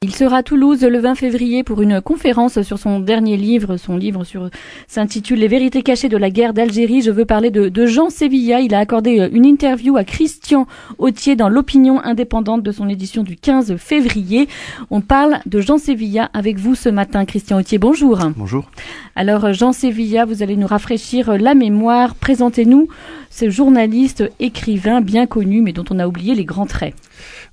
Il sera à Toulouse le 20 février pour une conférence sur son dernier livre. Son livre sur, s'intitule Les vérités cachées de la guerre d'Algérie. Je veux parler de, de, Jean Sevilla. Il a accordé euh, une interview à Christian Autier dans l'opinion indépendante de son édition du 15 février. On parle de Jean Sevilla avec vous ce matin. Christian Autier, bonjour. Bonjour. Alors Jean Sevilla, vous allez nous rafraîchir la mémoire. Présentez-nous ce journaliste écrivain bien connu mais dont on a oublié les grands traits.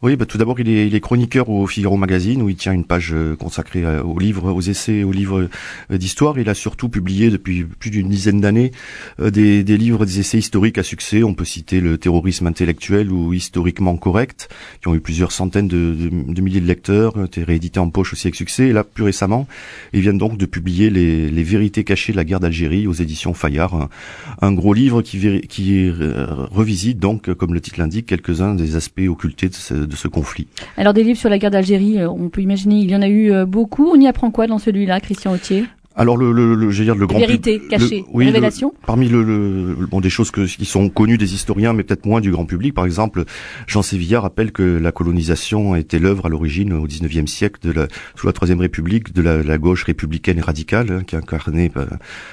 Oui, bah, tout d'abord, il est, il est, chroniqueur au Figaro Magazine, où il tient une page euh, consacrée euh, aux livres, aux essais, aux livres euh, d'histoire. Il a surtout publié depuis plus d'une dizaine d'années des, des, livres, des essais historiques à succès. On peut citer le terrorisme intellectuel ou historiquement correct, qui ont eu plusieurs centaines de, de, de milliers de lecteurs, été réédités en poche aussi avec succès. Et là, plus récemment, il vient donc de publier les, les vérités cachées de la guerre d'Algérie aux éditions Fayard, un, gros livre qui, qui revisite donc, comme le titre l'indique, quelques-uns des aspects occultés de de ce conflit. Alors des livres sur la guerre d'Algérie, euh, on peut imaginer, il y en a eu euh, beaucoup. On y apprend quoi dans celui-là, Christian Autier? Alors le, le, le, dire le grand vérité cachée, le, oui, révélation. parmi le, bon des choses que, qui sont connues des historiens, mais peut-être moins du grand public. Par exemple, Jean Sévilla rappelle que la colonisation était l'œuvre à l'origine au XIXe siècle de la sous la Troisième République de la, la gauche républicaine et radicale hein, qui incarnait bah,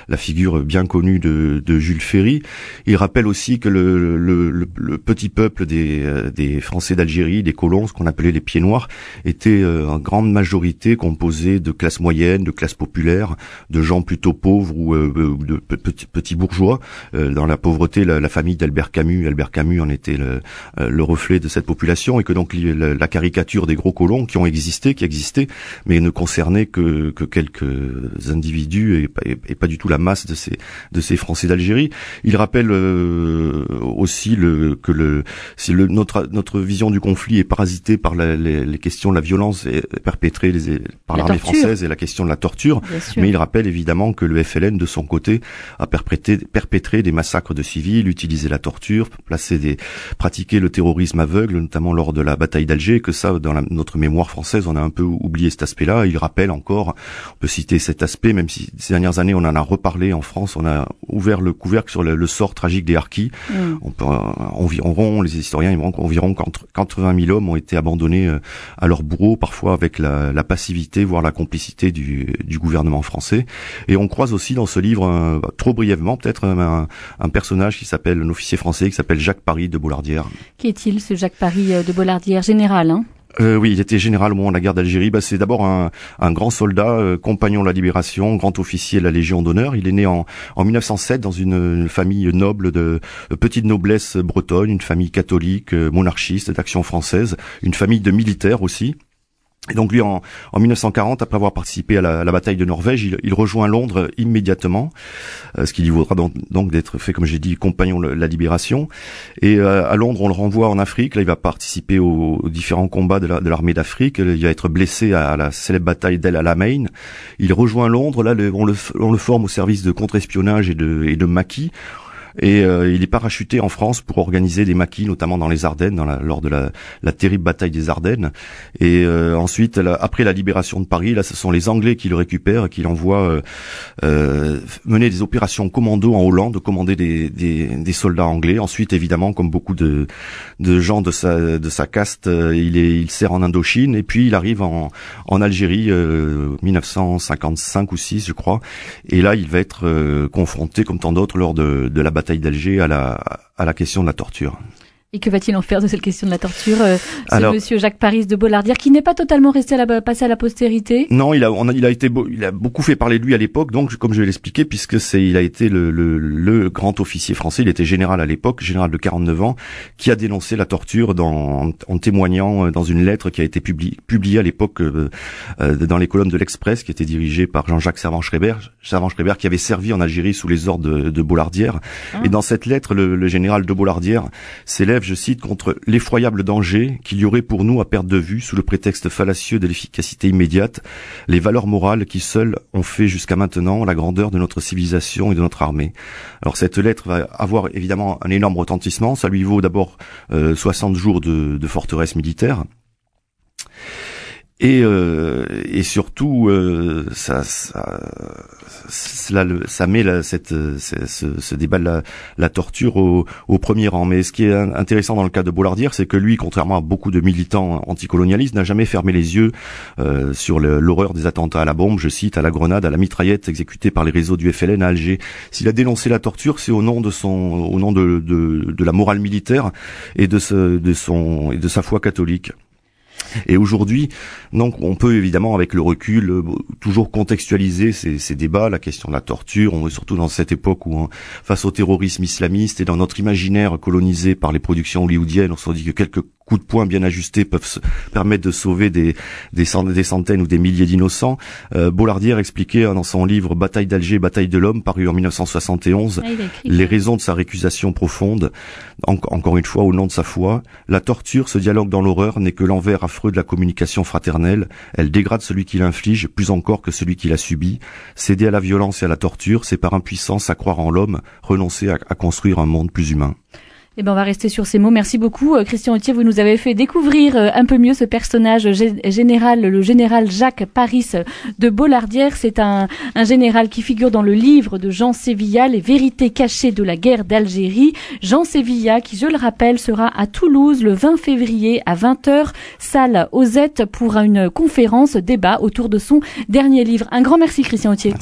la figure bien connue de, de, Jules Ferry. Il rappelle aussi que le, petit peuple des, euh, des Français d'Algérie, des colons, ce qu'on appelait les pieds noirs, était euh, en grande majorité composé de classes moyennes, de classes populaires de gens plutôt pauvres ou euh, euh, de petits, bourgeois. Euh, dans la pauvreté, la, famille d'Albert Camus, Albert Camus en était le, reflet de cette population et que donc la, caricature des gros colons qui ont existé, qui existaient, mais ne concernaient que, que quelques individus et, et, pas du tout la masse de ces de ces Français d'Algérie. Il rappelle aussi le, que le, si le, notre notre vision du conflit est parasitée par les, les, questions de la violence perpétrée les, par l'armée française et la question de la torture, mais il rappelle évidemment que le FLN, de son côté, a perpétré, perpétré des massacres de civils, utilisé la torture, placé des, pratiqué le terrorisme aveugle, notamment lors de la bataille d'Alger, que ça, dans la, notre mémoire française, on a un peu oublié cet aspect-là. Il rappelle encore, on peut citer cet aspect, même si ces dernières années, on en a reparlé en France, on a ouvert le couvercle sur le, sort tragique des harkis. Mm. On peut, environ, les historiens, environ 80 000 hommes ont été abandonnés euh, à leur bourreau, parfois avec la, la passivité, voire la complicité du, du gouvernement français. Et on croise aussi dans ce livre, bah, trop brièvement peut-être, un, un, personnage qui s'appelle, un officier français qui s'appelle Jacques Paris de Bollardière. Qui est-il ce Jacques Paris euh, de Bollardière Général, hein? Euh, oui, il était général au moment de la guerre d'Algérie. Bah, c'est d'abord un, un, grand soldat, euh, compagnon de la libération, grand officier de la Légion d'honneur. Il est né en, en 1907 dans une, une, famille noble de, petite noblesse bretonne, une famille catholique, euh, monarchiste, d'action française, une famille de militaires aussi. Et donc lui, en, en 1940, après avoir participé à la, la bataille de Norvège, il, il, rejoint Londres immédiatement, euh, ce qui lui vaudra donc, donc d'être fait, comme j'ai dit, compagnon de la libération. Et euh, à Londres, on le renvoie en Afrique. Là, il va participer aux, différents combats de l'armée d'Afrique. Il va être blessé à, la célèbre bataille d'El Alamein. Il rejoint Londres. Là, on, le, on, le, forme au service de contre-espionnage et de, et de maquis. Et euh, il est parachuté en France pour organiser des maquis, notamment dans les Ardennes, dans la, lors de la, la, terrible bataille des Ardennes. Et euh, ensuite, après la libération de Paris, là, ce sont les Anglais qui le récupèrent, qui l'envoient euh, mener des opérations commando en Hollande, commander des, des, des, soldats anglais. Ensuite, évidemment, comme beaucoup de, de gens de sa, de sa caste, il, est, il sert en Indochine. Et puis, il arrive en, en Algérie, 1955 ou 6, je crois. Et là, il va être confronté, comme tant d'autres, lors de, de la bataille bataille d'Alger à la, à la question de la torture. Et que va-t-il en faire de cette question de la torture, euh, ce monsieur Jacques Paris de Bollardière, qui n'est pas totalement resté à la, passé à la postérité? Non, il a, on a, il a été, il a beaucoup fait parler de lui à l'époque, donc comme je vais l'expliquer, puisque c'est, il a été le, le, le, grand officier français, il était général à l'époque, général de 49 ans, qui a dénoncé la torture dans, en, témoignant euh, dans une lettre qui a été publiée, publiée à l'époque euh, dans les colonnes de l'Express, qui était dirigée par Jean-Jacques Servan-Schreiber, Servan-Schreiber qui avait servi en Algérie sous les ordres de, de Bollardière. Ah. Et dans cette lettre, le, le général de Bollardière s'élève je cite, contre l'effroyable danger qu'il y aurait pour nous à perdre de vue, sous le prétexte fallacieux de l'efficacité immédiate, les valeurs morales qui seules ont fait jusqu'à maintenant la grandeur de notre civilisation et de notre armée. Alors cette lettre va avoir évidemment un énorme retentissement. Ça lui vaut d'abord 60 euh, jours de, de forteresse militaire. Et, euh, et surtout, euh, ça, ça, cela, ça met la, cette, ce, ce, débat de la, la torture au, au, premier rang. Mais ce qui est intéressant dans le cas de Bollardière, c'est que lui, contrairement à beaucoup de militants anticolonialistes, n'a jamais fermé les yeux euh, sur l'horreur des attentats à la bombe, je cite, à la grenade, à la mitraillette exécutée par les réseaux du FLN à Alger. S'il a dénoncé la torture, c'est au nom de son, au nom de, de, de la morale militaire et de, ce, de son et de sa foi catholique. Et aujourd'hui, donc, on peut évidemment, avec le recul, euh, toujours contextualiser ces, ces, débats, la question de la torture. On est surtout dans cette époque où, hein, face au terrorisme islamiste et dans notre imaginaire colonisé par les productions hollywoodiennes, on se dit que quelques coups de poing bien ajustés peuvent se permettre de sauver des, des, centaines ou des milliers d'innocents. Euh, Bollardière expliquait hein, dans son livre Bataille d'Alger, Bataille de l'homme, paru en 1971, ah, les raisons de sa récusation profonde. encore une fois, au nom de sa foi, la torture, ce dialogue dans l'horreur, n'est que l'envers affreux de la communication fraternelle. Elle dégrade celui qui l'inflige plus encore que celui qui l'a subi. Céder à la violence et à la torture, c'est par impuissance à croire en l'homme, renoncer à construire un monde plus humain. Eh ben, on va rester sur ces mots. Merci beaucoup, euh, Christian Autier. Vous nous avez fait découvrir euh, un peu mieux ce personnage général, le général Jacques Paris de Bollardière. C'est un, général qui figure dans le livre de Jean Sévilla, Les vérités cachées de la guerre d'Algérie. Jean Sévilla, qui, je le rappelle, sera à Toulouse le 20 février à 20h, salle Osette, pour une conférence débat autour de son dernier livre. Un grand merci, Christian Autier.